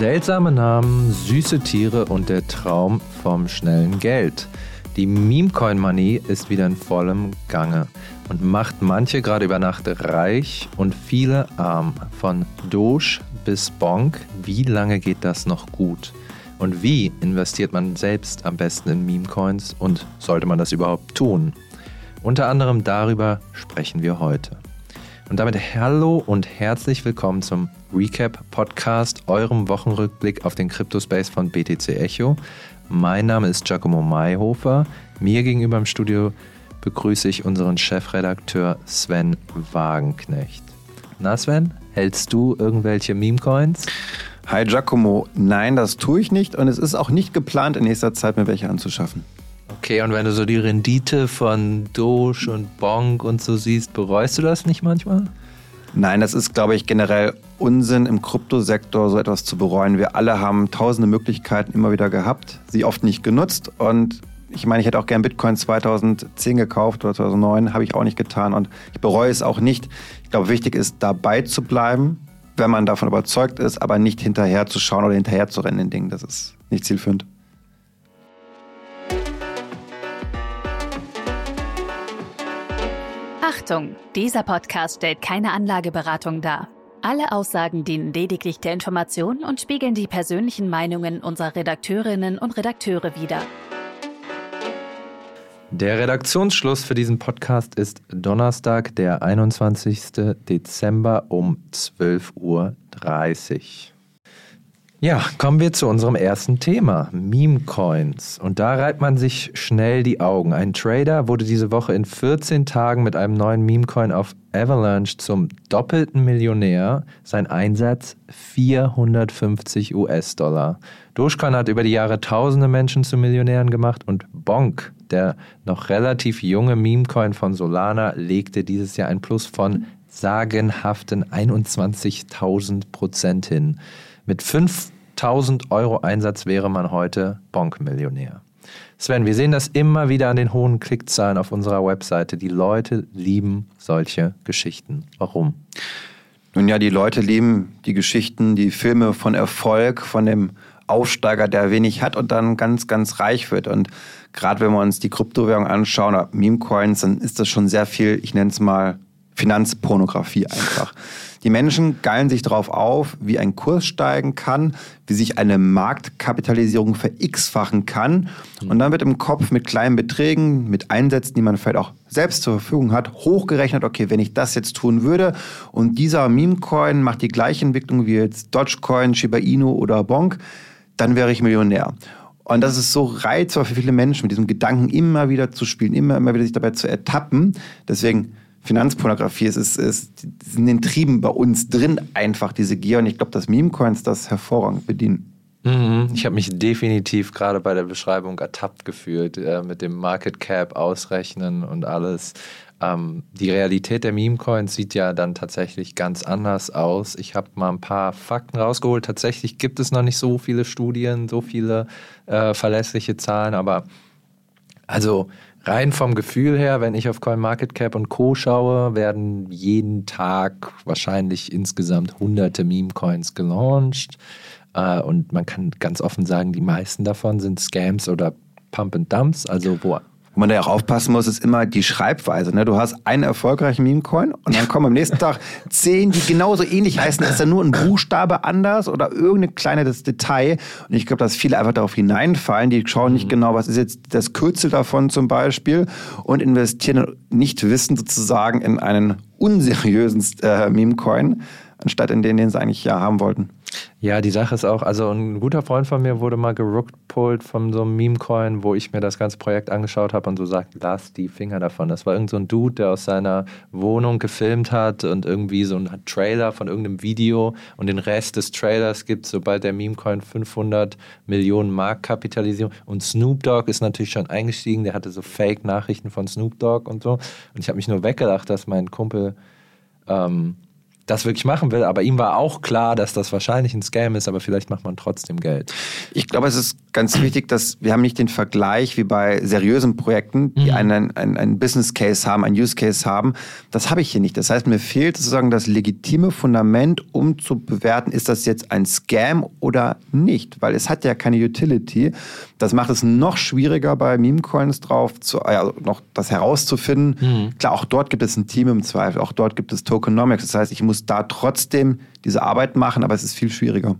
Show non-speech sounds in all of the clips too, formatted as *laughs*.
Seltsame Namen, süße Tiere und der Traum vom schnellen Geld. Die Meme-Coin-Money ist wieder in vollem Gange und macht manche gerade über Nacht reich und viele arm. Von Doge bis Bonk, wie lange geht das noch gut? Und wie investiert man selbst am besten in Meme-Coins und sollte man das überhaupt tun? Unter anderem darüber sprechen wir heute. Und damit hallo und herzlich willkommen zum Recap Podcast, eurem Wochenrückblick auf den Cryptospace von BTC Echo. Mein Name ist Giacomo Mayhofer. Mir gegenüber im Studio begrüße ich unseren Chefredakteur Sven Wagenknecht. Na Sven, hältst du irgendwelche Meme-Coins? Hi Giacomo, nein, das tue ich nicht und es ist auch nicht geplant, in nächster Zeit mir welche anzuschaffen. Okay, und wenn du so die Rendite von Doge und Bonk und so siehst, bereust du das nicht manchmal? Nein, das ist, glaube ich, generell Unsinn im Kryptosektor, so etwas zu bereuen. Wir alle haben tausende Möglichkeiten immer wieder gehabt, sie oft nicht genutzt. Und ich meine, ich hätte auch gern Bitcoin 2010 gekauft oder 2009, habe ich auch nicht getan und ich bereue es auch nicht. Ich glaube, wichtig ist, dabei zu bleiben, wenn man davon überzeugt ist, aber nicht hinterher zu schauen oder hinterher zu rennen in Dingen. Das ist nicht zielführend. Achtung, dieser Podcast stellt keine Anlageberatung dar. Alle Aussagen dienen lediglich der Information und spiegeln die persönlichen Meinungen unserer Redakteurinnen und Redakteure wider. Der Redaktionsschluss für diesen Podcast ist Donnerstag, der 21. Dezember um 12.30 Uhr. Ja, kommen wir zu unserem ersten Thema, Meme-Coins. Und da reibt man sich schnell die Augen. Ein Trader wurde diese Woche in 14 Tagen mit einem neuen Meme-Coin auf Avalanche zum doppelten Millionär. Sein Einsatz 450 US-Dollar. Dogecoin hat über die Jahre tausende Menschen zu Millionären gemacht und Bonk, der noch relativ junge Meme-Coin von Solana, legte dieses Jahr ein Plus von sagenhaften 21.000 Prozent hin. Mit 5000 Euro Einsatz wäre man heute Bonk-Millionär. Sven, wir sehen das immer wieder an den hohen Klickzahlen auf unserer Webseite. Die Leute lieben solche Geschichten. Warum? Nun ja, die Leute lieben die Geschichten, die Filme von Erfolg, von dem Aufsteiger, der wenig hat und dann ganz, ganz reich wird. Und gerade wenn wir uns die Kryptowährung anschauen, oder Meme-Coins, dann ist das schon sehr viel, ich nenne es mal Finanzpornografie einfach. *laughs* Die Menschen geilen sich darauf auf, wie ein Kurs steigen kann, wie sich eine Marktkapitalisierung ver-x-fachen kann. Und dann wird im Kopf mit kleinen Beträgen, mit Einsätzen, die man vielleicht auch selbst zur Verfügung hat, hochgerechnet, okay, wenn ich das jetzt tun würde und dieser Meme-Coin macht die gleiche Entwicklung wie jetzt Dogecoin, Shiba Inu oder Bonk, dann wäre ich Millionär. Und das ist so reizvoll für viele Menschen, mit diesem Gedanken immer wieder zu spielen, immer, immer wieder sich dabei zu ertappen. Deswegen Finanzpornografie. Es ist, es ist in den Trieben bei uns drin einfach diese Gier. Und ich glaube, dass Meme-Coins das hervorragend bedienen. Mhm. Ich habe mich definitiv gerade bei der Beschreibung ertappt gefühlt, äh, mit dem Market Cap ausrechnen und alles. Ähm, die Realität der Meme-Coins sieht ja dann tatsächlich ganz anders aus. Ich habe mal ein paar Fakten rausgeholt. Tatsächlich gibt es noch nicht so viele Studien, so viele äh, verlässliche Zahlen, aber also rein vom Gefühl her, wenn ich auf CoinMarketCap und Co. schaue, werden jeden Tag wahrscheinlich insgesamt hunderte Meme-Coins gelauncht. Äh, und man kann ganz offen sagen, die meisten davon sind Scams oder Pump and Dumps, also wo wo man da auch aufpassen muss, ist immer die Schreibweise. Ne? Du hast einen erfolgreichen Meme-Coin und dann kommen am nächsten Tag zehn, die genauso ähnlich heißen. Ist da nur ein Buchstabe anders oder irgendein kleines Detail? Und ich glaube, dass viele einfach darauf hineinfallen. Die schauen nicht mhm. genau, was ist jetzt das Kürzel davon zum Beispiel und investieren nicht wissend sozusagen in einen unseriösen äh, Meme-Coin, anstatt in den, den sie eigentlich ja haben wollten. Ja, die Sache ist auch, also ein guter Freund von mir wurde mal gerookpult von so einem Meme-Coin, wo ich mir das ganze Projekt angeschaut habe und so sagt, lass die Finger davon. Das war irgend so Dude, der aus seiner Wohnung gefilmt hat und irgendwie so ein Trailer von irgendeinem Video und den Rest des Trailers gibt, sobald der Meme-Coin 500 Millionen Mark Kapitalisierung und Snoop Dogg ist natürlich schon eingestiegen, der hatte so Fake-Nachrichten von Snoop Dogg und so und ich habe mich nur weggelacht, dass mein Kumpel ähm, das wirklich machen will. Aber ihm war auch klar, dass das wahrscheinlich ein Scam ist, aber vielleicht macht man trotzdem Geld. Ich glaube, es ist ganz wichtig, dass wir haben nicht den Vergleich wie bei seriösen Projekten, die mhm. einen, einen, einen Business Case haben, einen Use Case haben. Das habe ich hier nicht. Das heißt, mir fehlt sozusagen das legitime Fundament, um zu bewerten, ist das jetzt ein Scam oder nicht, weil es hat ja keine Utility. Das macht es noch schwieriger bei Meme-Coins drauf, zu, äh, noch das herauszufinden. Mhm. Klar, auch dort gibt es ein Team im Zweifel, auch dort gibt es Tokenomics. Das heißt, ich muss da trotzdem diese Arbeit machen, aber es ist viel schwieriger.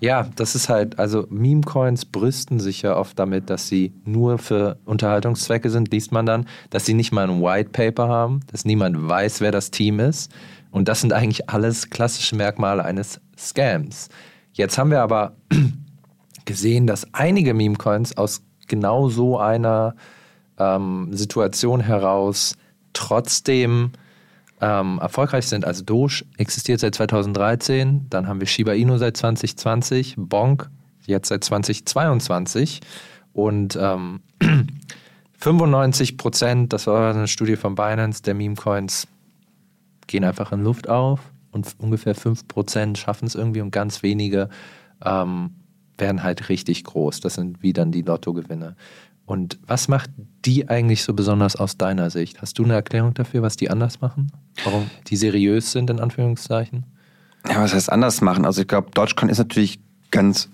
Ja, das ist halt, also Meme-Coins brüsten sich ja oft damit, dass sie nur für Unterhaltungszwecke sind, liest man dann, dass sie nicht mal ein White Paper haben, dass niemand weiß, wer das Team ist. Und das sind eigentlich alles klassische Merkmale eines Scams. Jetzt haben wir aber *clears throat* gesehen, dass einige Meme-Coins aus genau so einer ähm, Situation heraus trotzdem ähm, erfolgreich sind. Also Doge existiert seit 2013, dann haben wir Shiba Inu seit 2020, Bonk jetzt seit 2022 und ähm, *clears throat* 95 Prozent, das war eine Studie von Binance, der Meme-Coins gehen einfach in Luft auf und ungefähr 5 Prozent schaffen es irgendwie und ganz wenige ähm, werden halt richtig groß. Das sind wie dann die Lottogewinne. Und was macht die eigentlich so besonders aus deiner Sicht? Hast du eine Erklärung dafür, was die anders machen? Warum die seriös sind, in Anführungszeichen? Ja, was heißt anders machen? Also ich glaube, Dogecoin ist natürlich ganz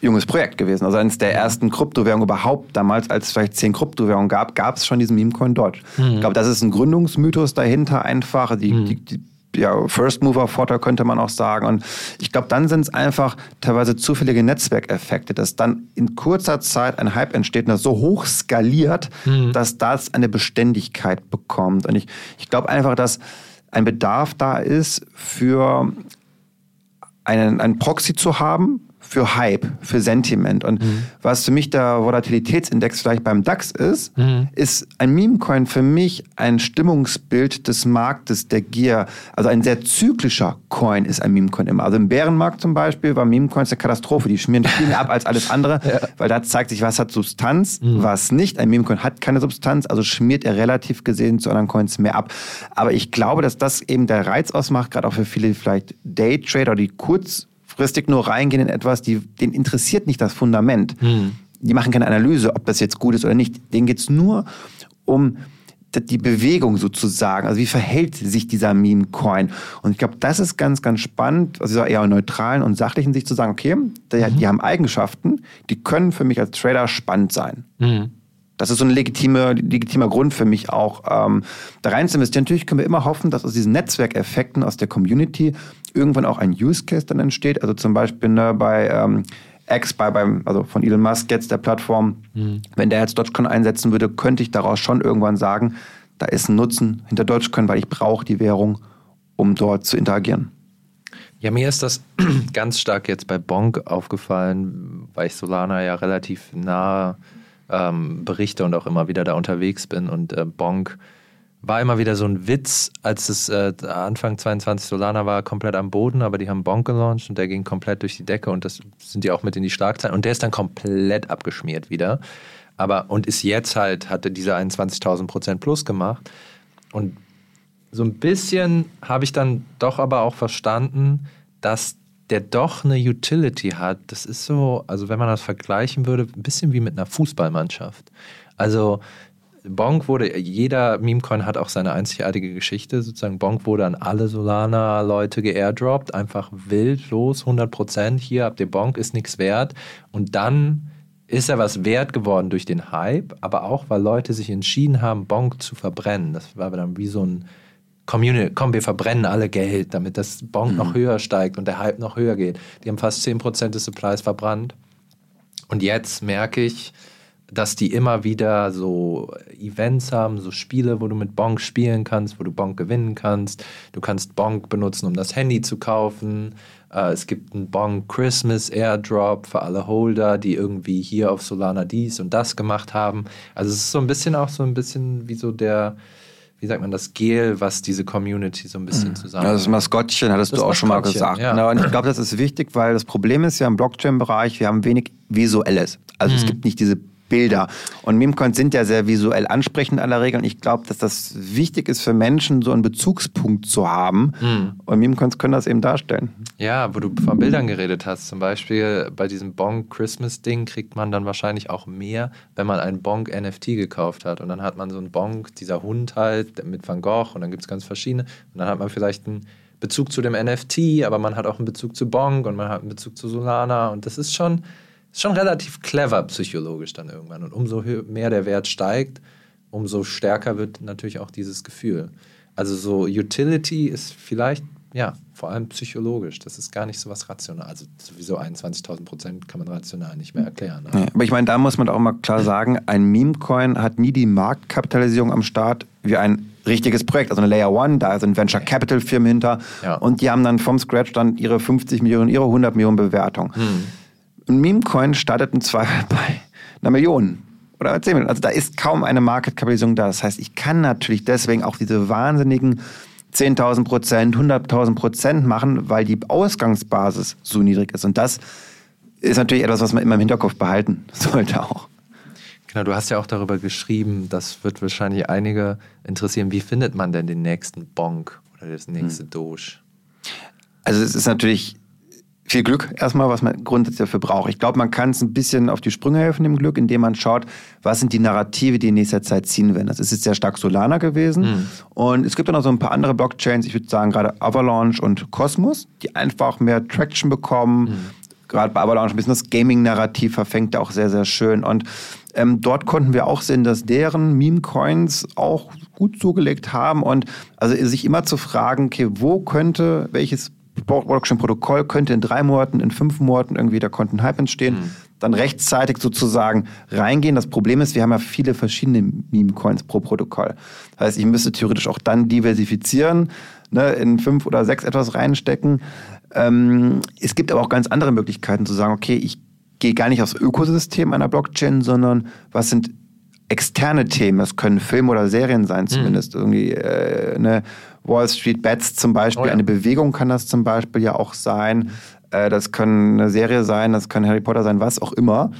junges Projekt gewesen. Also eines der ersten Kryptowährungen überhaupt damals, als es vielleicht zehn Kryptowährungen gab, gab es schon diesen Memecoin Doge. Mhm. Ich glaube, das ist ein Gründungsmythos dahinter einfach. Die, mhm. die, die ja, First Mover Vorteil könnte man auch sagen. Und ich glaube, dann sind es einfach teilweise zufällige Netzwerkeffekte, dass dann in kurzer Zeit ein Hype entsteht und das so hoch skaliert, mhm. dass das eine Beständigkeit bekommt. Und ich, ich glaube einfach, dass ein Bedarf da ist für einen, einen Proxy zu haben, für Hype, für Sentiment. Und mhm. was für mich der Volatilitätsindex vielleicht beim DAX ist, mhm. ist ein Meme-Coin für mich ein Stimmungsbild des Marktes, der Gier. Also ein sehr zyklischer Coin ist ein Meme-Coin immer. Also im Bärenmarkt zum Beispiel war Meme-Coins eine Katastrophe. Die schmieren viel mehr ab als alles andere, *laughs* ja. weil da zeigt sich, was hat Substanz, mhm. was nicht. Ein Meme-Coin hat keine Substanz, also schmiert er relativ gesehen zu anderen Coins mehr ab. Aber ich glaube, dass das eben der Reiz ausmacht, gerade auch für viele vielleicht Daytrader, die kurz kurzfristig nur reingehen in etwas, die, denen interessiert nicht das Fundament. Mhm. Die machen keine Analyse, ob das jetzt gut ist oder nicht. Denen geht es nur um die Bewegung sozusagen. Also wie verhält sich dieser Meme-Coin? Und ich glaube, das ist ganz, ganz spannend, also eher neutralen und sachlichen Sicht zu sagen, okay, die, mhm. die haben Eigenschaften, die können für mich als Trader spannend sein. Mhm. Das ist so ein legitime, legitimer Grund für mich auch, ähm, da rein zu investieren. Natürlich können wir immer hoffen, dass aus diesen Netzwerkeffekten aus der Community irgendwann auch ein Use Case dann entsteht. Also zum Beispiel ne, bei ähm, X, bei, beim, also von Elon Musk jetzt der Plattform, mhm. wenn der jetzt Dogecoin einsetzen würde, könnte ich daraus schon irgendwann sagen, da ist ein Nutzen hinter Dogecoin, weil ich brauche die Währung, um dort zu interagieren. Ja, mir ist das *clears throat* ganz stark jetzt bei Bonk aufgefallen, weil ich Solana ja relativ nah ähm, berichte und auch immer wieder da unterwegs bin und äh, Bonk war immer wieder so ein Witz, als es äh, Anfang 22 Solana war, komplett am Boden, aber die haben Bonk gelauncht und der ging komplett durch die Decke und das sind die auch mit in die Schlagzeilen und der ist dann komplett abgeschmiert wieder. Aber und ist jetzt halt, hatte diese 21.000 Prozent plus gemacht und so ein bisschen habe ich dann doch aber auch verstanden, dass der doch eine Utility hat. Das ist so, also wenn man das vergleichen würde, ein bisschen wie mit einer Fußballmannschaft. Also Bonk wurde, jeder Memecoin hat auch seine einzigartige Geschichte. Sozusagen Bonk wurde an alle Solana-Leute geairdroppt, einfach wild los, 100 Prozent. Hier habt ihr Bonk, ist nichts wert. Und dann ist er was wert geworden durch den Hype, aber auch, weil Leute sich entschieden haben, Bonk zu verbrennen. Das war dann wie so ein Community, komm, wir verbrennen alle Geld, damit das Bonk mhm. noch höher steigt und der Hype noch höher geht. Die haben fast 10% des Supplies verbrannt. Und jetzt merke ich, dass die immer wieder so Events haben, so Spiele, wo du mit Bonk spielen kannst, wo du Bonk gewinnen kannst. Du kannst Bonk benutzen, um das Handy zu kaufen. Äh, es gibt einen Bonk Christmas Airdrop für alle Holder, die irgendwie hier auf Solana dies und das gemacht haben. Also es ist so ein bisschen auch so ein bisschen wie so der wie sagt man, das Gel, was diese Community so ein bisschen mhm. zusammen. Ja, das Maskottchen hattest das du auch schon mal gesagt. Ja. Genau, und ich glaube, das ist wichtig, weil das Problem ist ja im Blockchain-Bereich, wir haben wenig Visuelles. Also mhm. es gibt nicht diese Bilder. Und Meme-Coins sind ja sehr visuell ansprechend aller Regel. Und ich glaube, dass das wichtig ist für Menschen, so einen Bezugspunkt zu haben. Mhm. Und Meme-Coins können das eben darstellen. Ja, wo du von Bildern geredet hast. Zum Beispiel bei diesem Bonk-Christmas-Ding kriegt man dann wahrscheinlich auch mehr, wenn man ein Bonk-NFT gekauft hat. Und dann hat man so einen Bonk, dieser Hund halt mit Van Gogh. Und dann gibt es ganz verschiedene. Und dann hat man vielleicht einen Bezug zu dem NFT, aber man hat auch einen Bezug zu Bonk und man hat einen Bezug zu Solana. Und das ist schon ist schon relativ clever psychologisch dann irgendwann. Und umso mehr der Wert steigt, umso stärker wird natürlich auch dieses Gefühl. Also so Utility ist vielleicht, ja, vor allem psychologisch. Das ist gar nicht so was rational. Also sowieso 21.000 Prozent kann man rational nicht mehr erklären. Ja, aber ich meine, da muss man auch mal klar sagen, ein Meme-Coin hat nie die Marktkapitalisierung am Start wie ein richtiges Projekt. Also eine Layer One, da sind Venture Capital Firmen hinter. Ja. Und die haben dann vom Scratch dann ihre 50 Millionen, ihre 100 Millionen Bewertung. Hm. Ein Meme-Coin startet im Zweifel *laughs* bei einer Million oder 10 Millionen. Also da ist kaum eine Marketkapitalisierung da. Das heißt, ich kann natürlich deswegen auch diese wahnsinnigen 10.000 Prozent, 100.000 Prozent machen, weil die Ausgangsbasis so niedrig ist. Und das ist natürlich etwas, was man immer im Hinterkopf behalten *laughs* sollte auch. Genau, du hast ja auch darüber geschrieben, das wird wahrscheinlich einige interessieren. Wie findet man denn den nächsten Bonk oder das nächste hm. Doge? Also es ist natürlich viel Glück erstmal, was man grundsätzlich dafür braucht. Ich glaube, man kann es ein bisschen auf die Sprünge helfen im Glück, indem man schaut, was sind die Narrative, die in nächster Zeit ziehen werden. Das ist jetzt sehr stark Solana gewesen. Mhm. Und es gibt dann noch so ein paar andere Blockchains, ich würde sagen gerade Avalanche und Cosmos, die einfach mehr Traction bekommen. Mhm. Gerade bei Avalanche ein bisschen das Gaming-Narrativ verfängt auch sehr, sehr schön. Und ähm, dort konnten wir auch sehen, dass deren Meme-Coins auch gut zugelegt haben und also sich immer zu fragen, okay, wo könnte welches Blockchain-Protokoll könnte in drei Monaten, in fünf Monaten irgendwie, da konnte ein Hype entstehen, mhm. dann rechtzeitig sozusagen reingehen. Das Problem ist, wir haben ja viele verschiedene Meme-Coins pro Protokoll. Das heißt, ich müsste theoretisch auch dann diversifizieren, ne, in fünf oder sechs etwas reinstecken. Ähm, es gibt aber auch ganz andere Möglichkeiten zu sagen, okay, ich gehe gar nicht aufs Ökosystem einer Blockchain, sondern was sind externe Themen. Das können Filme oder Serien sein, mhm. zumindest. Mhm. Irgendwie, äh, ne? Wall Street Bets zum Beispiel, oh ja. eine Bewegung kann das zum Beispiel ja auch sein. Äh, das kann eine Serie sein, das kann Harry Potter sein, was auch immer. Mhm.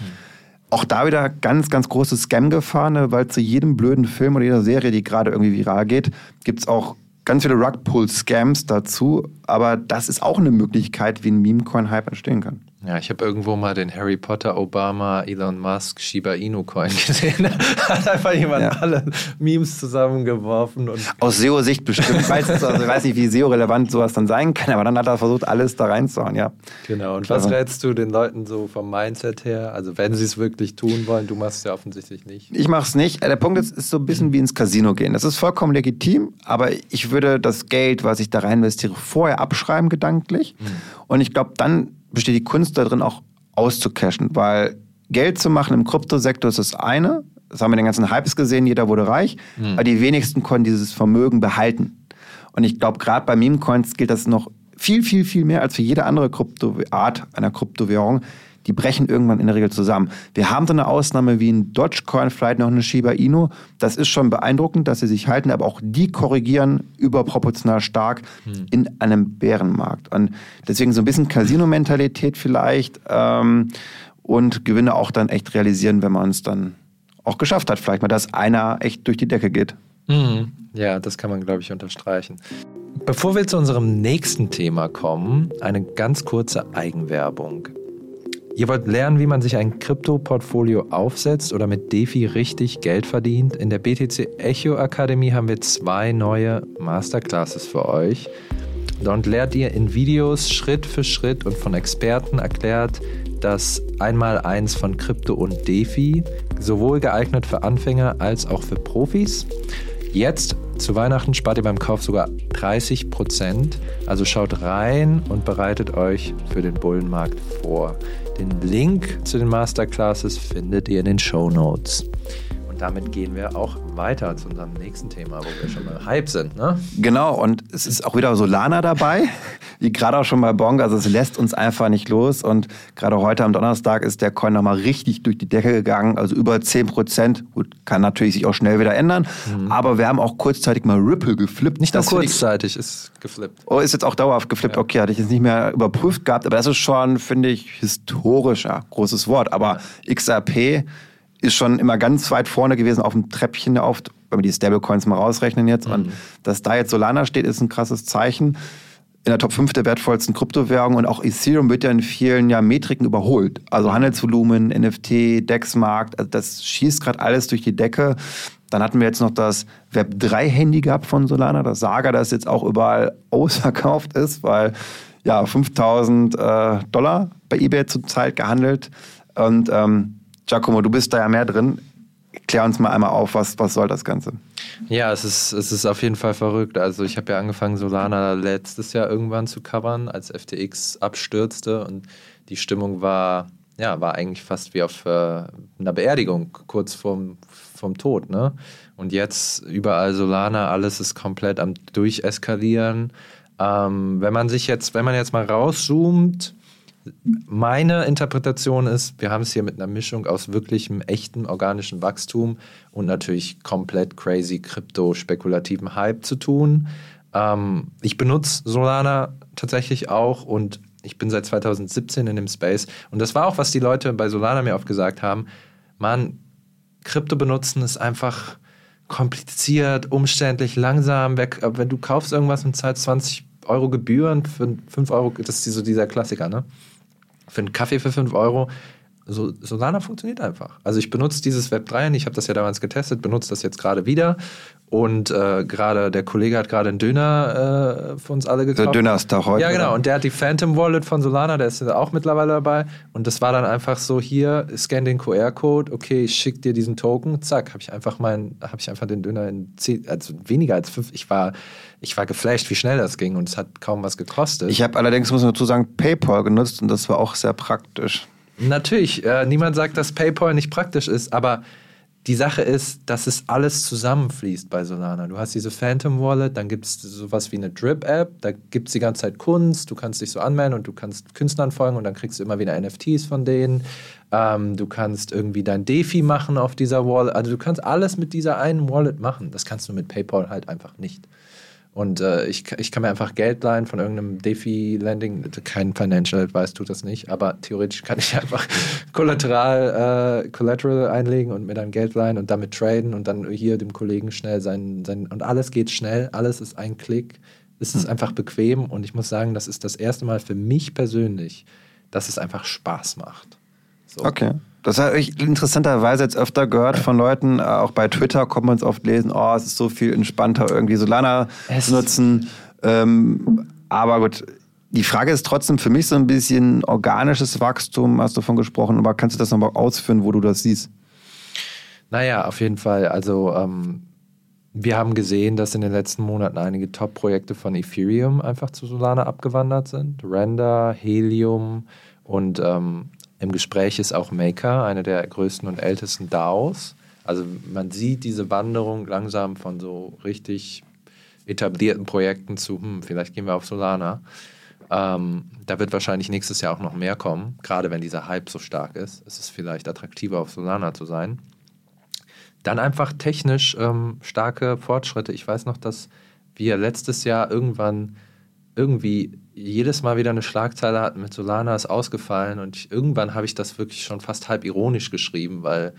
Auch da wieder ganz, ganz große Scam-Gefahr, ne? weil zu jedem blöden Film oder jeder Serie, die gerade irgendwie viral geht, gibt es auch ganz viele Rugpull-Scams dazu. Aber das ist auch eine Möglichkeit, wie ein Meme-Coin-Hype entstehen kann. Ja, ich habe irgendwo mal den Harry Potter, Obama, Elon Musk, Shiba Inu Coin *laughs* gesehen. Hat einfach jemand ja. alle Memes zusammengeworfen. Und Aus SEO-Sicht bestimmt. Ich weiß, also ich weiß nicht, wie SEO-relevant sowas dann sein kann, aber dann hat er versucht, alles da reinzuhauen, ja. Genau. Und was rätst du den Leuten so vom Mindset her? Also, wenn sie es wirklich tun wollen, du machst es ja offensichtlich nicht. Ich mache es nicht. Der Punkt ist, ist so ein bisschen wie ins Casino gehen. Das ist vollkommen legitim, aber ich würde das Geld, was ich da rein investiere, vorher abschreiben, gedanklich. Mhm. Und ich glaube, dann besteht die Kunst darin, auch auszucashen, weil Geld zu machen im Kryptosektor ist das eine. Das haben wir in den ganzen Hypes gesehen, jeder wurde reich, mhm. aber die wenigsten konnten dieses Vermögen behalten. Und ich glaube, gerade bei Meme-Coins gilt das noch viel, viel, viel mehr als für jede andere Kryptoart einer Kryptowährung die brechen irgendwann in der Regel zusammen. Wir haben so eine Ausnahme wie ein Dogecoin, vielleicht noch eine Shiba Inu. Das ist schon beeindruckend, dass sie sich halten, aber auch die korrigieren überproportional stark hm. in einem Bärenmarkt. Und deswegen so ein bisschen Casino-Mentalität vielleicht ähm, und Gewinne auch dann echt realisieren, wenn man es dann auch geschafft hat. Vielleicht mal, dass einer echt durch die Decke geht. Mhm. Ja, das kann man, glaube ich, unterstreichen. Bevor wir zu unserem nächsten Thema kommen, eine ganz kurze Eigenwerbung. Ihr wollt lernen, wie man sich ein Krypto-Portfolio aufsetzt oder mit DeFi richtig Geld verdient? In der BTC Echo Akademie haben wir zwei neue Masterclasses für euch. Dort lernt ihr in Videos Schritt für Schritt und von Experten erklärt das Einmaleins von Krypto und DeFi, sowohl geeignet für Anfänger als auch für Profis. Jetzt zu Weihnachten spart ihr beim Kauf sogar 30 Prozent. Also schaut rein und bereitet euch für den Bullenmarkt vor. Den Link zu den Masterclasses findet ihr in den Show Notes. Damit gehen wir auch weiter zu unserem nächsten Thema, wo wir schon mal Hype sind. Ne? Genau, und es ist auch wieder Solana dabei, wie gerade auch schon bei Bong. Also es lässt uns einfach nicht los. Und gerade heute am Donnerstag ist der Coin nochmal richtig durch die Decke gegangen, also über 10 Prozent. Gut, kann natürlich sich auch schnell wieder ändern. Mhm. Aber wir haben auch kurzzeitig mal Ripple geflippt. Nicht nur kurzzeitig, ist geflippt. Oh, ist jetzt auch dauerhaft geflippt. Ja. Okay, hatte ich jetzt nicht mehr überprüft gehabt. Aber das ist schon, finde ich, historisch, ja, großes Wort. Aber XRP ist schon immer ganz weit vorne gewesen auf dem Treppchen auf, wenn wir die Stablecoins mal rausrechnen jetzt. Mhm. Und dass da jetzt Solana steht, ist ein krasses Zeichen. In der Top 5 der wertvollsten Kryptowährungen und auch Ethereum wird ja in vielen ja, Metriken überholt. Also Handelsvolumen, NFT, DEX-Markt, also das schießt gerade alles durch die Decke. Dann hatten wir jetzt noch das Web 3-Handy gehabt von Solana, das Saga, das jetzt auch überall *laughs* ausverkauft ist, weil ja 5000 äh, Dollar bei eBay zurzeit gehandelt. Und ähm, Giacomo, du bist da ja mehr drin. Klär uns mal einmal auf, was, was soll das Ganze? Ja, es ist, es ist auf jeden Fall verrückt. Also ich habe ja angefangen, Solana letztes Jahr irgendwann zu covern, als FTX abstürzte und die Stimmung war, ja, war eigentlich fast wie auf äh, einer Beerdigung, kurz vorm, vom Tod. Ne? Und jetzt überall Solana, alles ist komplett am Durcheskalieren. Ähm, wenn man sich jetzt, wenn man jetzt mal rauszoomt, meine Interpretation ist, wir haben es hier mit einer Mischung aus wirklichem, echten organischen Wachstum und natürlich komplett crazy krypto-spekulativen Hype zu tun. Ähm, ich benutze Solana tatsächlich auch und ich bin seit 2017 in dem Space. Und das war auch, was die Leute bei Solana mir oft gesagt haben. Man, Krypto benutzen ist einfach kompliziert, umständlich, langsam. Wenn du kaufst irgendwas und zahlst 20 Euro Gebühren für 5 Euro, das ist so dieser Klassiker, ne? Für einen Kaffee für 5 Euro. So, Solana funktioniert einfach. Also ich benutze dieses Web 3 ich habe das ja damals getestet, benutze das jetzt gerade wieder. Und äh, gerade der Kollege hat gerade einen Döner äh, für uns alle gekauft. Der Döner ist da heute. Ja, genau. Und der hat die Phantom Wallet von Solana, der ist auch mittlerweile dabei. Und das war dann einfach so: hier, scan den QR-Code, okay, ich schick dir diesen Token, zack, habe ich einfach meinen, habe ich einfach den Döner in zehn, also weniger als fünf. Ich war, ich war geflasht, wie schnell das ging und es hat kaum was gekostet. Ich habe allerdings, muss man dazu sagen, PayPal genutzt und das war auch sehr praktisch. Natürlich, äh, niemand sagt, dass PayPal nicht praktisch ist, aber die Sache ist, dass es alles zusammenfließt bei Solana. Du hast diese Phantom Wallet, dann gibt es sowas wie eine Drip-App, da gibt es die ganze Zeit Kunst, du kannst dich so anmelden und du kannst Künstlern folgen und dann kriegst du immer wieder NFTs von denen. Ähm, du kannst irgendwie dein Defi machen auf dieser Wallet. Also du kannst alles mit dieser einen Wallet machen. Das kannst du mit PayPal halt einfach nicht. Und äh, ich, ich kann mir einfach Geld leihen von irgendeinem DeFi-Landing. Kein Financial Advice tut das nicht, aber theoretisch kann ich einfach *laughs* Collateral, äh, Collateral einlegen und mir dann Geld leihen und damit traden und dann hier dem Kollegen schnell sein, sein und alles geht schnell, alles ist ein Klick. Es ist hm. einfach bequem und ich muss sagen, das ist das erste Mal für mich persönlich, dass es einfach Spaß macht. So. Okay. Das habe ich interessanterweise jetzt öfter gehört von Leuten, äh, auch bei Twitter kommt man es oft lesen, oh, es ist so viel entspannter, irgendwie Solana es zu nutzen. Ähm, aber gut, die Frage ist trotzdem für mich so ein bisschen organisches Wachstum, hast du davon gesprochen, aber kannst du das nochmal ausführen, wo du das siehst? Naja, auf jeden Fall. Also ähm, wir haben gesehen, dass in den letzten Monaten einige Top-Projekte von Ethereum einfach zu Solana abgewandert sind. Render, Helium und ähm, im Gespräch ist auch Maker, eine der größten und ältesten DAOs. Also man sieht diese Wanderung langsam von so richtig etablierten Projekten zu, hm, vielleicht gehen wir auf Solana. Ähm, da wird wahrscheinlich nächstes Jahr auch noch mehr kommen, gerade wenn dieser Hype so stark ist. Es ist vielleicht attraktiver, auf Solana zu sein. Dann einfach technisch ähm, starke Fortschritte. Ich weiß noch, dass wir letztes Jahr irgendwann irgendwie jedes Mal wieder eine Schlagzeile hatten mit Solana ist ausgefallen und ich, irgendwann habe ich das wirklich schon fast halb ironisch geschrieben, weil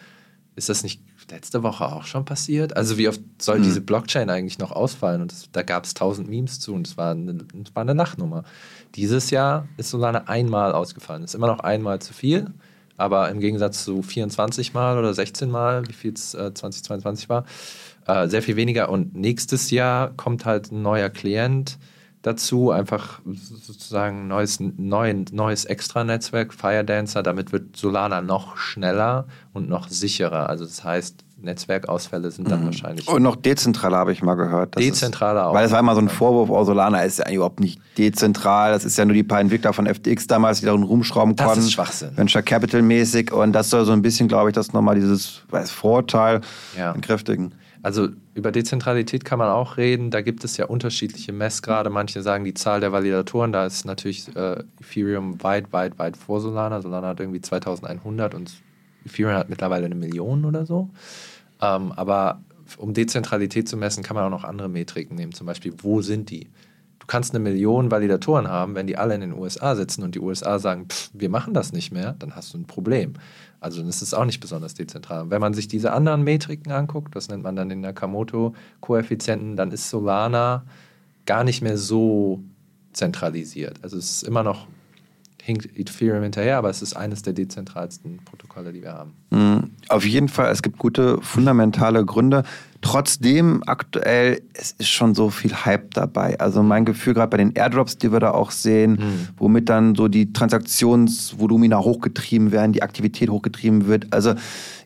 ist das nicht letzte Woche auch schon passiert? Also wie oft soll mhm. diese Blockchain eigentlich noch ausfallen? Und das, da gab es tausend Memes zu und es war, eine, war eine Lachnummer. Dieses Jahr ist Solana einmal ausgefallen. Ist immer noch einmal zu viel, aber im Gegensatz zu 24 Mal oder 16 Mal, wie viel es äh, 2022 war, äh, sehr viel weniger. Und nächstes Jahr kommt halt ein neuer Klient, dazu, einfach sozusagen neues, neuen, neues Extranetzwerk, Firedancer, damit wird Solana noch schneller und noch sicherer. Also das heißt, Netzwerkausfälle sind dann mhm. wahrscheinlich. Und noch dezentraler habe ich mal gehört. Dezentraler auch. Weil es war immer so ein Vorwurf, oh, Solana ist ja überhaupt nicht dezentral. Das ist ja nur die paar Entwickler von FTX damals, die darin rumschrauben konnten. Das ist Schwachsinn. Venture Capital mäßig. Und das soll so ein bisschen, glaube ich, das nochmal dieses weiß, Vorurteil ja. entkräftigen. Also über Dezentralität kann man auch reden. Da gibt es ja unterschiedliche Messgrade. Manche sagen die Zahl der Validatoren. Da ist natürlich äh, Ethereum weit, weit, weit vor Solana. Solana hat irgendwie 2100 und Ethereum hat mittlerweile eine Million oder so. Ähm, aber um Dezentralität zu messen, kann man auch noch andere Metriken nehmen. Zum Beispiel, wo sind die? Du kannst eine Million Validatoren haben, wenn die alle in den USA sitzen und die USA sagen, pff, wir machen das nicht mehr, dann hast du ein Problem. Also das ist auch nicht besonders dezentral. Wenn man sich diese anderen Metriken anguckt, das nennt man dann den Nakamoto-Koeffizienten, dann ist Solana gar nicht mehr so zentralisiert. Also es ist immer noch hinkt Ethereum hinterher, aber es ist eines der dezentralsten Protokolle, die wir haben. Mhm. Auf jeden Fall, es gibt gute fundamentale Gründe. Trotzdem aktuell, es ist schon so viel Hype dabei. Also mein Gefühl gerade bei den Airdrops, die wir da auch sehen, mhm. womit dann so die Transaktionsvolumina hochgetrieben werden, die Aktivität hochgetrieben wird. Also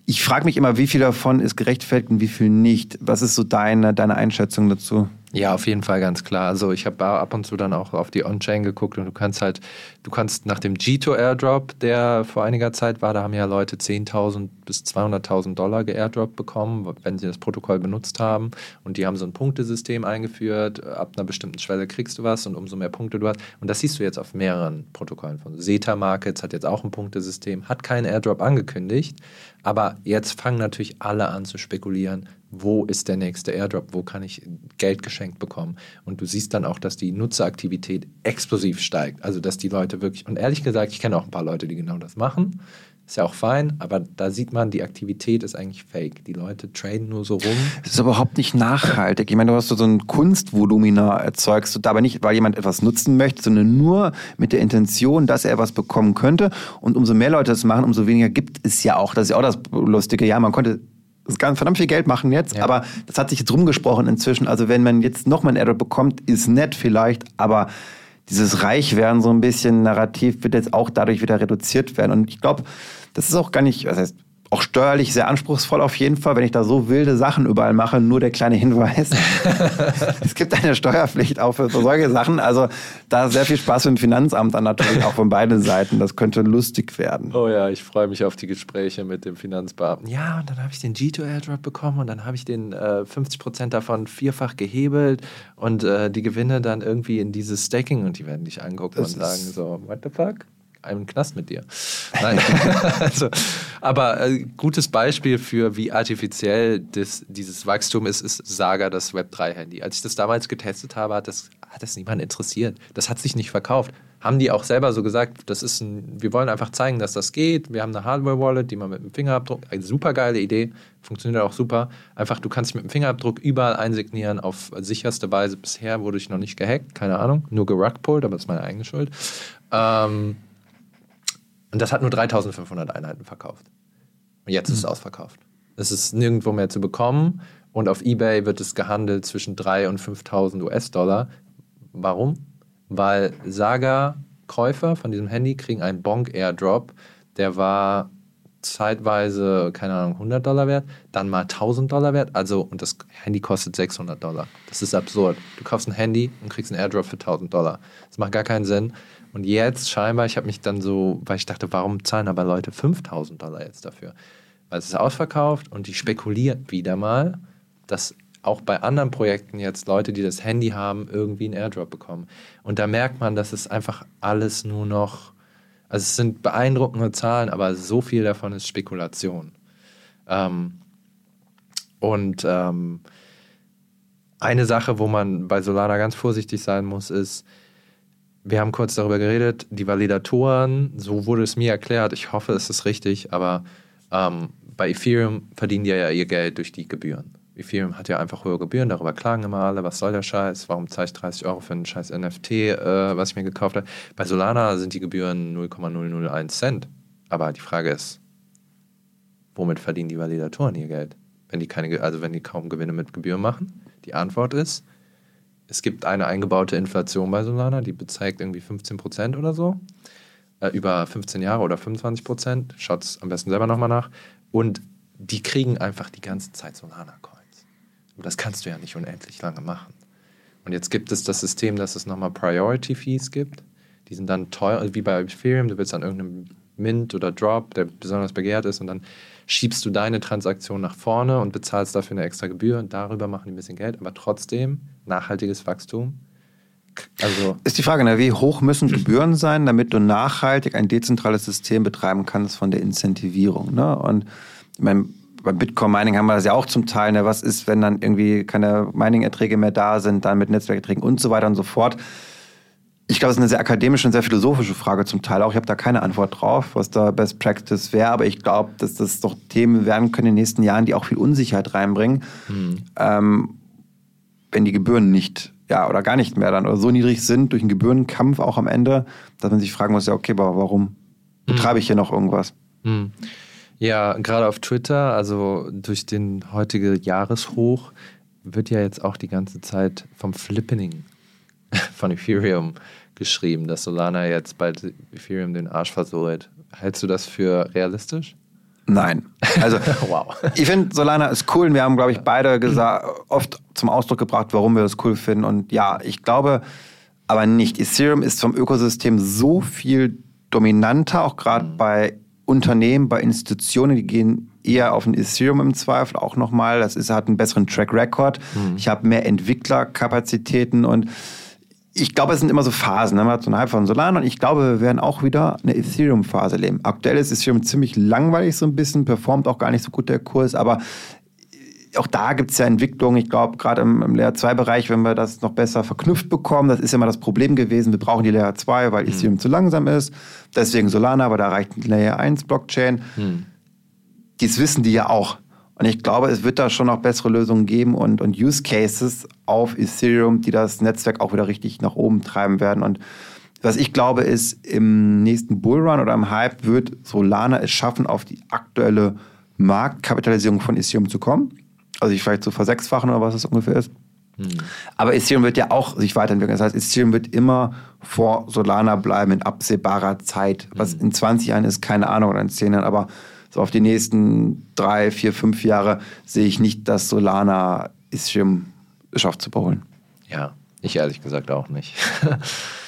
ich frage mich immer, wie viel davon ist gerechtfertigt und wie viel nicht. Was ist so deine, deine Einschätzung dazu? Ja, auf jeden Fall ganz klar. Also ich habe ab und zu dann auch auf die On-Chain geguckt und du kannst halt, du kannst nach dem Gito Airdrop, der vor einiger Zeit war, da haben ja Leute 10.000 bis 200.000 Dollar geairdrop bekommen, wenn sie das Protokoll benutzt haben und die haben so ein Punktesystem eingeführt. Ab einer bestimmten Schwelle kriegst du was und umso mehr Punkte du hast. Und das siehst du jetzt auf mehreren Protokollen von Zeta Markets hat jetzt auch ein Punktesystem, hat keinen Airdrop angekündigt, aber jetzt fangen natürlich alle an zu spekulieren, wo ist der nächste Airdrop, wo kann ich Geld geschenkt bekommen. Und du siehst dann auch, dass die Nutzeraktivität explosiv steigt. Also dass die Leute wirklich, und ehrlich gesagt, ich kenne auch ein paar Leute, die genau das machen. Ist ja auch fein, aber da sieht man, die Aktivität ist eigentlich fake. Die Leute traden nur so rum. Das ist überhaupt nicht nachhaltig. Ich meine, du hast so ein Kunstvolumina erzeugst du dabei nicht, weil jemand etwas nutzen möchte, sondern nur mit der Intention, dass er etwas bekommen könnte. Und umso mehr Leute das machen, umso weniger gibt es ja auch. Das ist ja auch das Lustige. Ja, man konnte das kann verdammt viel Geld machen jetzt, ja. aber das hat sich jetzt rumgesprochen inzwischen. Also wenn man jetzt nochmal ein Airdrop bekommt, ist nett vielleicht, aber dieses Reichwerden so ein bisschen Narrativ wird jetzt auch dadurch wieder reduziert werden. Und ich glaube, das ist auch gar nicht, was heißt, auch steuerlich sehr anspruchsvoll auf jeden Fall, wenn ich da so wilde Sachen überall mache. Nur der kleine Hinweis. *laughs* es gibt eine Steuerpflicht auch für solche Sachen. Also da sehr viel Spaß mit dem Finanzamt dann natürlich auch von beiden Seiten. Das könnte lustig werden. Oh ja, ich freue mich auf die Gespräche mit dem Finanzbeamten. Ja, und dann habe ich den G2 Airdrop bekommen und dann habe ich den äh, 50 Prozent davon vierfach gehebelt und äh, die Gewinne dann irgendwie in dieses Staking und die werden dich angucken das und sagen so, what the fuck? Einem Knast mit dir. Nein. *laughs* also, aber äh, gutes Beispiel für wie artifiziell das, dieses Wachstum ist, ist Saga, das Web3-Handy. Als ich das damals getestet habe, hat das, hat das niemand interessiert. Das hat sich nicht verkauft. Haben die auch selber so gesagt, das ist ein, wir wollen einfach zeigen, dass das geht. Wir haben eine Hardware-Wallet, die man mit dem Fingerabdruck, eine super geile Idee, funktioniert auch super. Einfach, du kannst mit dem Fingerabdruck überall einsignieren auf sicherste Weise. Bisher wurde ich noch nicht gehackt, keine Ahnung, nur gerugpullt, aber das ist meine eigene Schuld. Ähm, und das hat nur 3500 Einheiten verkauft. Und jetzt ist es mhm. ausverkauft. Es ist nirgendwo mehr zu bekommen und auf eBay wird es gehandelt zwischen 3.000 und 5.000 US-Dollar. Warum? Weil Saga-Käufer von diesem Handy kriegen einen Bonk-Airdrop, der war zeitweise, keine Ahnung, 100 Dollar wert, dann mal 1000 Dollar wert. Also, und das Handy kostet 600 Dollar. Das ist absurd. Du kaufst ein Handy und kriegst einen Airdrop für 1000 Dollar. Das macht gar keinen Sinn. Und jetzt scheinbar, ich habe mich dann so, weil ich dachte, warum zahlen aber Leute 5000 Dollar jetzt dafür? Weil es ist ausverkauft und die spekuliert wieder mal, dass auch bei anderen Projekten jetzt Leute, die das Handy haben, irgendwie einen Airdrop bekommen. Und da merkt man, dass es einfach alles nur noch, also es sind beeindruckende Zahlen, aber so viel davon ist Spekulation. Ähm, und ähm, eine Sache, wo man bei Solana ganz vorsichtig sein muss, ist, wir haben kurz darüber geredet, die Validatoren, so wurde es mir erklärt, ich hoffe, es ist richtig, aber ähm, bei Ethereum verdienen die ja ihr Geld durch die Gebühren. Ethereum hat ja einfach hohe Gebühren, darüber klagen immer alle, was soll der Scheiß, warum zahle ich 30 Euro für einen scheiß NFT, äh, was ich mir gekauft habe. Bei Solana sind die Gebühren 0,001 Cent. Aber die Frage ist, womit verdienen die Validatoren ihr Geld? Wenn die keine, also wenn die kaum Gewinne mit Gebühren machen? Die Antwort ist, es gibt eine eingebaute Inflation bei Solana, die bezeigt irgendwie 15 Prozent oder so. Äh, über 15 Jahre oder 25 Prozent. Schaut es am besten selber nochmal nach. Und die kriegen einfach die ganze Zeit Solana-Coins. Das kannst du ja nicht unendlich lange machen. Und jetzt gibt es das System, dass es nochmal Priority Fees gibt. Die sind dann teuer, wie bei Ethereum. Du willst an irgendeinem Mint oder Drop, der besonders begehrt ist, und dann schiebst du deine Transaktion nach vorne und bezahlst dafür eine extra Gebühr und darüber machen die ein bisschen Geld, aber trotzdem nachhaltiges Wachstum. Also ist die Frage, ne, wie hoch müssen Gebühren sein, damit du nachhaltig ein dezentrales System betreiben kannst von der Incentivierung? Ne? Und ich meine, beim Bitcoin-Mining haben wir das ja auch zum Teil. Ne? Was ist, wenn dann irgendwie keine Mining-Erträge mehr da sind, dann mit Netzwerkerträgen und so weiter und so fort. Ich glaube, es ist eine sehr akademische und sehr philosophische Frage zum Teil auch. Ich habe da keine Antwort drauf, was da Best Practice wäre, aber ich glaube, dass das doch Themen werden können in den nächsten Jahren, die auch viel Unsicherheit reinbringen, mhm. ähm, wenn die Gebühren nicht, ja, oder gar nicht mehr dann oder so niedrig sind durch einen Gebührenkampf auch am Ende, dass man sich fragen muss, ja, okay, aber warum mhm. betreibe ich hier noch irgendwas? Mhm. Ja, gerade auf Twitter, also durch den heutige Jahreshoch, wird ja jetzt auch die ganze Zeit vom Flippening *laughs* von Ethereum geschrieben, dass Solana jetzt bei Ethereum den Arsch versohlt. Hältst du das für realistisch? Nein. Also, *laughs* wow. ich finde, Solana ist cool und wir haben, glaube ich, beide gesagt, oft zum Ausdruck gebracht, warum wir das cool finden. Und ja, ich glaube aber nicht. Ethereum ist vom Ökosystem so viel dominanter, auch gerade mhm. bei Unternehmen, bei Institutionen, die gehen eher auf ein Ethereum im Zweifel auch nochmal. Das ist, hat einen besseren Track Record. Mhm. Ich habe mehr Entwicklerkapazitäten und ich glaube, es sind immer so Phasen. Ne? Man hat so einen Hype von Solana und ich glaube, wir werden auch wieder eine Ethereum-Phase leben. Aktuell ist Ethereum ziemlich langweilig so ein bisschen, performt auch gar nicht so gut der Kurs, aber auch da gibt es ja Entwicklungen. Ich glaube, gerade im, im Layer 2-Bereich, wenn wir das noch besser verknüpft bekommen, das ist ja immer das Problem gewesen. Wir brauchen die Layer 2, weil mhm. Ethereum zu langsam ist. Deswegen Solana, aber da reicht die Layer 1 Blockchain. Mhm. Dies wissen die ja auch. Und ich glaube, es wird da schon noch bessere Lösungen geben und, und Use Cases auf Ethereum, die das Netzwerk auch wieder richtig nach oben treiben werden. Und was ich glaube, ist, im nächsten Bullrun oder im Hype wird Solana es schaffen, auf die aktuelle Marktkapitalisierung von Ethereum zu kommen also sich vielleicht so versechsfachen oder was es ungefähr ist. Hm. Aber Ethereum wird ja auch sich weiterentwickeln. Das heißt, Ethereum wird immer vor Solana bleiben in absehbarer Zeit. Was hm. in 20 Jahren ist, keine Ahnung, oder in 10 Jahren, aber so auf die nächsten drei, vier, fünf Jahre sehe ich nicht, dass Solana Ethereum schafft zu überholen. Ja, ich ehrlich gesagt auch nicht. *laughs*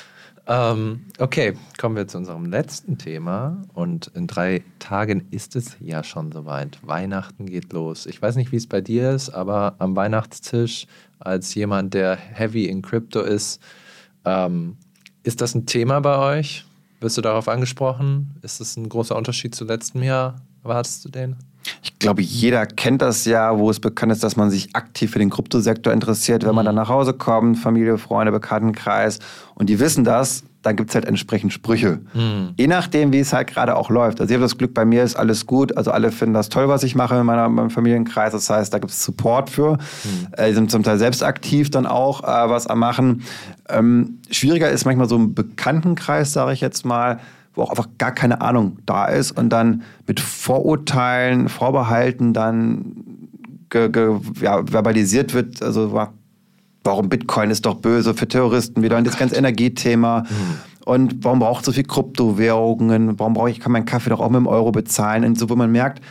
Ähm, okay, kommen wir zu unserem letzten Thema. Und in drei Tagen ist es ja schon soweit. Weihnachten geht los. Ich weiß nicht, wie es bei dir ist, aber am Weihnachtstisch, als jemand, der heavy in Crypto ist, ähm, ist das ein Thema bei euch? Wirst du darauf angesprochen? Ist das ein großer Unterschied zu letztem Jahr? Erwartest du den? Ich glaube, jeder kennt das ja, wo es bekannt ist, dass man sich aktiv für den Kryptosektor interessiert. Wenn man dann nach Hause kommt, Familie, Freunde, Bekanntenkreis und die wissen das, dann gibt es halt entsprechend Sprüche. Mhm. Je nachdem, wie es halt gerade auch läuft. Also ich habe das Glück, bei mir ist alles gut. Also alle finden das toll, was ich mache in, meiner, in meinem Familienkreis. Das heißt, da gibt es Support für. Mhm. Äh, die sind zum Teil selbst aktiv dann auch, äh, was am Machen. Ähm, schwieriger ist manchmal so ein Bekanntenkreis, sage ich jetzt mal, wo auch einfach gar keine Ahnung da ist und dann mit Vorurteilen, Vorbehalten dann ge, ge, ja, verbalisiert wird, also warum Bitcoin ist doch böse für Terroristen, wieder oh das ganze Energiethema. Mhm. Und warum braucht es so viel Kryptowährungen? Warum brauche ich, kann mein Kaffee doch auch mit dem Euro bezahlen? Und so, wo man merkt,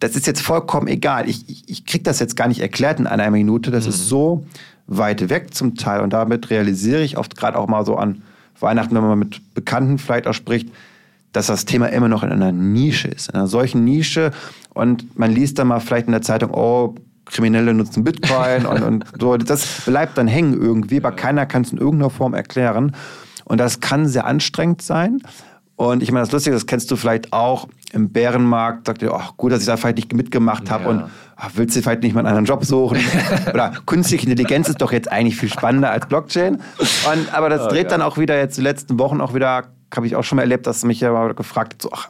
das ist jetzt vollkommen egal. Ich, ich, ich kriege das jetzt gar nicht erklärt in einer Minute. Das mhm. ist so weit weg zum Teil. Und damit realisiere ich oft gerade auch mal so an Weihnachten, wenn man mit Bekannten vielleicht auch spricht, dass das Thema immer noch in einer Nische ist, in einer solchen Nische. Und man liest dann mal vielleicht in der Zeitung, oh, Kriminelle nutzen Bitcoin und, und *laughs* so. Das bleibt dann hängen irgendwie, aber keiner kann es in irgendeiner Form erklären. Und das kann sehr anstrengend sein. Und ich meine, das Lustige, das kennst du vielleicht auch im Bärenmarkt, sagt ihr, ach gut, dass ich da vielleicht nicht mitgemacht habe ja. und ach, willst du vielleicht nicht mal einen anderen Job suchen? *laughs* Oder künstliche Intelligenz ist doch jetzt eigentlich viel spannender als Blockchain. Und, aber das oh, dreht ja. dann auch wieder jetzt die letzten Wochen auch wieder, habe ich auch schon mal erlebt, dass mich ja mal gefragt, so, ach,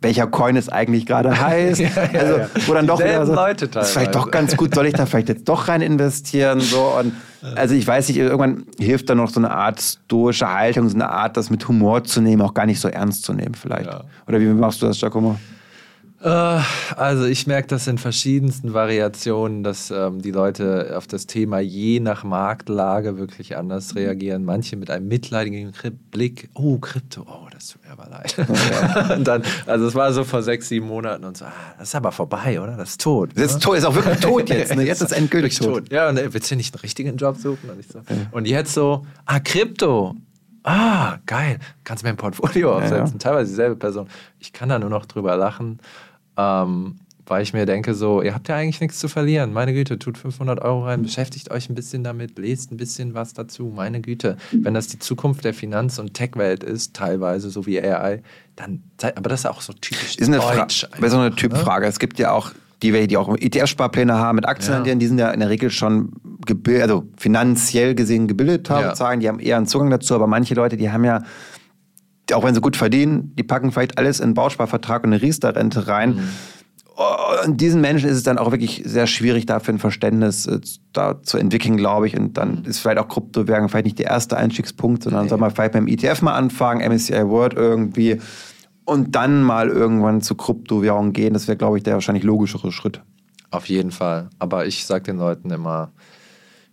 welcher Coin es eigentlich gerade *laughs* heißt. ja, ja, also, wo dann doch wieder so, Leute ist vielleicht doch ganz gut, soll ich da vielleicht jetzt doch rein investieren? So. Und also ich weiß nicht, irgendwann hilft da noch so eine Art stoische Haltung, so eine Art, das mit Humor zu nehmen, auch gar nicht so ernst zu nehmen vielleicht. Oder wie machst du das, Giacomo? Äh, also ich merke das in verschiedensten Variationen, dass ähm, die Leute auf das Thema je nach Marktlage wirklich anders reagieren. Manche mit einem mitleidigen Blick, oh, Krypto, oh, das tut mir aber leid. *laughs* Und dann, also es war so vor sechs, sieben Monaten und so, ah, das ist aber vorbei, oder? Das ist tot. Das ist, ne? tot, ist auch wirklich tot jetzt. Ne? *laughs* Jetzt ist es endgültig tot. tot. Ja, und äh, willst du nicht einen richtigen Job suchen? Und, so. okay. und jetzt so, ah, Krypto. Ah, geil. Kannst du mir ein Portfolio aufsetzen? Ja, ja. Teilweise dieselbe Person. Ich kann da nur noch drüber lachen. Ähm, weil ich mir denke, so, ihr habt ja eigentlich nichts zu verlieren. Meine Güte, tut 500 Euro rein, beschäftigt euch ein bisschen damit, lest ein bisschen was dazu. Meine Güte, wenn das die Zukunft der Finanz- und Tech-Welt ist, teilweise so wie AI, dann, aber das ist auch so typisch ist eine deutsch. Fra so eine ne? Typfrage. Ne? Es gibt ja auch die, die auch ETF-Sparpläne haben mit Aktien, ja. die sind ja in der Regel schon also finanziell gesehen gebildet haben, ja. sagen, die haben eher einen Zugang dazu, aber manche Leute, die haben ja, auch wenn sie gut verdienen, die packen vielleicht alles in einen Bausparvertrag und eine Riester-Rente rein. Mhm. Und diesen Menschen ist es dann auch wirklich sehr schwierig, dafür ein Verständnis äh, da zu entwickeln, glaube ich. Und dann mhm. ist vielleicht auch Kryptowährung vielleicht nicht der erste Einstiegspunkt, sondern nee. soll man vielleicht beim ETF mal anfangen, MSCI World irgendwie und dann mal irgendwann zu Kryptowährungen gehen. Das wäre, glaube ich, der wahrscheinlich logischere Schritt. Auf jeden Fall. Aber ich sage den Leuten immer,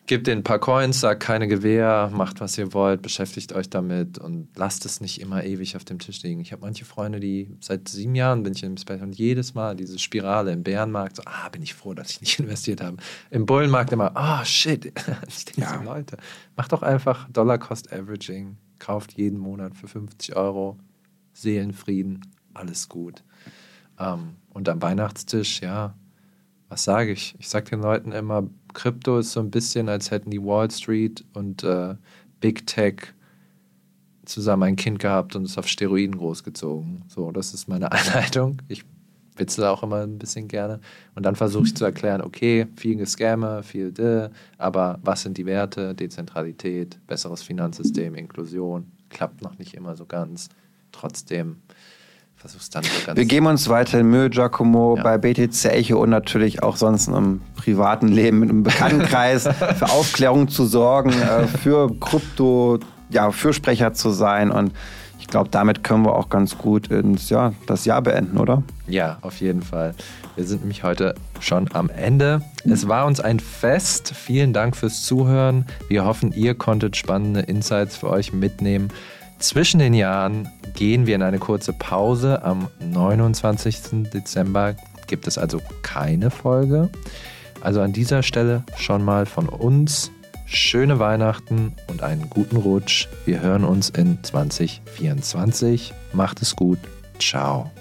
gebt denen ein paar Coins, sagt keine Gewehr, macht was ihr wollt, beschäftigt euch damit und lasst es nicht immer ewig auf dem Tisch liegen. Ich habe manche Freunde, die seit sieben Jahren bin ich im Space und jedes Mal diese Spirale im Bärenmarkt, so, ah, bin ich froh, dass ich nicht *laughs* investiert habe. Im Bullenmarkt immer, ah, oh, shit. *laughs* ich denke ja. so, Leute, macht doch einfach Dollar-Cost-Averaging, kauft jeden Monat für 50 Euro, Seelenfrieden, alles gut. Ähm, und am Weihnachtstisch, ja, was sage ich? Ich sage den Leuten immer, Krypto ist so ein bisschen, als hätten die Wall Street und äh, Big Tech zusammen ein Kind gehabt und es auf Steroiden großgezogen. So, das ist meine *laughs* Einleitung. Ich witzel auch immer ein bisschen gerne. Und dann versuche ich zu erklären, okay, viel Gescamme, viel de, aber was sind die Werte? Dezentralität, besseres Finanzsystem, Inklusion. Klappt noch nicht immer so ganz. Trotzdem versuch's dann so ganz. Wir geben uns weiter in Mühe, Giacomo, ja. bei BTC Echo und natürlich auch sonst im privaten Leben, mit einem Bekanntenkreis *laughs* für Aufklärung zu sorgen, äh, für Krypto, ja, Fürsprecher zu sein und ich glaube, damit können wir auch ganz gut ins, ja, das Jahr beenden, oder? Ja, auf jeden Fall. Wir sind nämlich heute schon am Ende. Es war uns ein Fest. Vielen Dank fürs Zuhören. Wir hoffen, ihr konntet spannende Insights für euch mitnehmen. Zwischen den Jahren gehen wir in eine kurze Pause. Am 29. Dezember gibt es also keine Folge. Also an dieser Stelle schon mal von uns schöne Weihnachten und einen guten Rutsch. Wir hören uns in 2024. Macht es gut. Ciao.